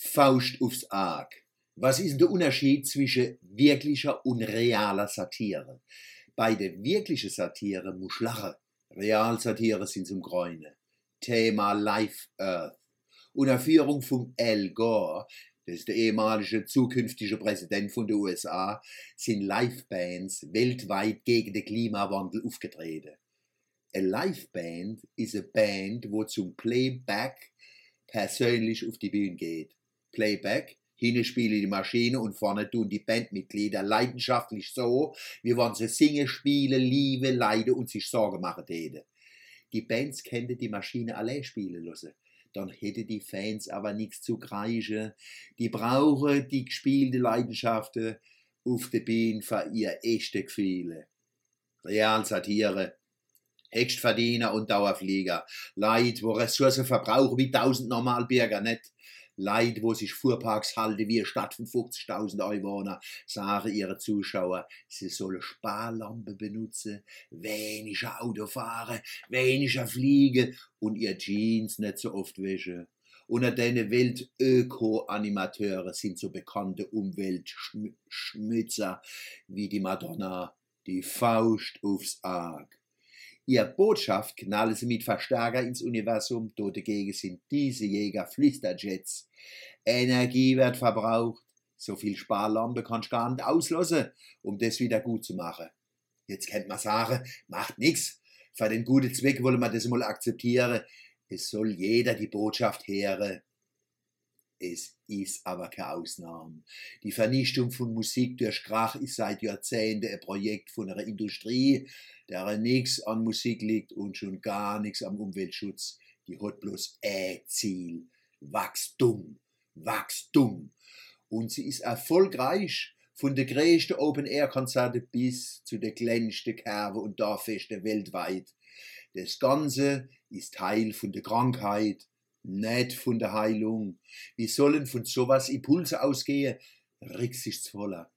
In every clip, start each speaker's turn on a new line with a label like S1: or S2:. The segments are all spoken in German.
S1: Faust aufs Arg. Was ist der Unterschied zwischen wirklicher und realer Satire? Bei der wirklichen Satire muss lachen. Realsatire sind zum Gräunen. Thema Life Earth. Unter Führung von Al Gore, das ist der ehemalige zukünftige Präsident von den USA, sind Live-Bands weltweit gegen den Klimawandel aufgetreten. Eine Live-Band ist eine Band, wo zum Playback persönlich auf die Bühne geht. Playback. Hinten spiele die Maschine und vorne tun die Bandmitglieder leidenschaftlich so, wie wenn sie singen, spielen, lieben, leiden und sich Sorgen machen täten. Die Bands könnten die Maschine allein spielen lassen. Dann hätte die Fans aber nichts zu kreischen. Die brauchen die gespielte Leidenschaften auf der Bühne für ihr echte Gefühle. Realsatire. Höchstverdiener und Dauerflieger. Leid, wo Ressourcen verbrauchen wie tausend Normalbürger nicht. Leid, wo sich Fuhrparks halten wie eine Stadt von 50.000 Einwohnern, sagen ihre Zuschauer, sie sollen Sparlampe benutzen, weniger Auto fahren, weniger fliegen und ihr Jeans nicht so oft waschen. Unter den Weltöko-Animateuren sind so bekannte Umweltschmützer wie die Madonna, die Faust aufs Arg. Ihr Botschaft knallen sie mit Verstärker ins Universum, dort dagegen sind diese Jäger Flüsterjets. Energie wird verbraucht, so viel Sparlampe kannst du gar nicht auslösen, um das wieder gut zu machen. Jetzt kennt man sagen, macht nix. Für den guten Zweck wollen wir das mal akzeptieren. Es soll jeder die Botschaft hören. Es ist aber keine Ausnahme. Die Vernichtung von Musik durch Krach ist seit Jahrzehnten ein Projekt von einer Industrie, der nichts an Musik liegt und schon gar nichts am Umweltschutz. Die hat bloß ein Ziel. Wachstum. Wachstum. Und sie ist erfolgreich von der größten Open-Air-Konzerte bis zu der kleinsten Kerbe und Dorffeste weltweit. Das Ganze ist Teil von der Krankheit, nicht von der Heilung. Wir sollen von sowas Impulse ausgehen, rücksichtsvoller,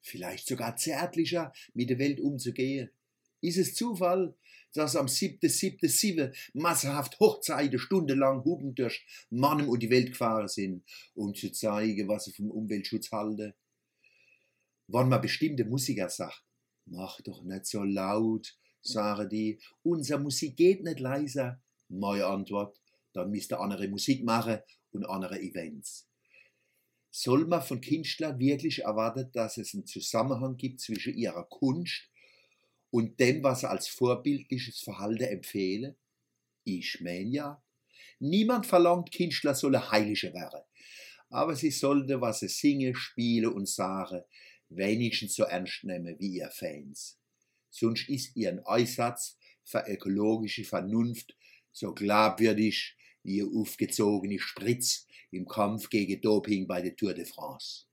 S1: vielleicht sogar zärtlicher mit der Welt umzugehen. Ist es Zufall, dass am 7.7.7 massenhaft Hochzeiten stundenlang Huben durch Mannem und die Welt gefahren sind, um zu zeigen, was sie vom Umweltschutz halten? Wann man bestimmte Musiker sagt, mach doch nicht so laut, sagen die, unsere Musik geht nicht leiser. Meine Antwort, dann müsst ihr andere Musik machen und andere Events. Soll man von Künstlern wirklich erwarten, dass es einen Zusammenhang gibt zwischen ihrer Kunst und dem, was er als vorbildliches Verhalten empfehle? Ich meine ja. Niemand verlangt, Künstler sollen heilige werden. Aber sie sollten, was sie singen, spielen und sagen, wenigstens so ernst nehmen wie ihr Fans. Sonst ist ihren Einsatz für ökologische Vernunft so glaubwürdig wie ihr aufgezogene Spritz im Kampf gegen Doping bei der Tour de France.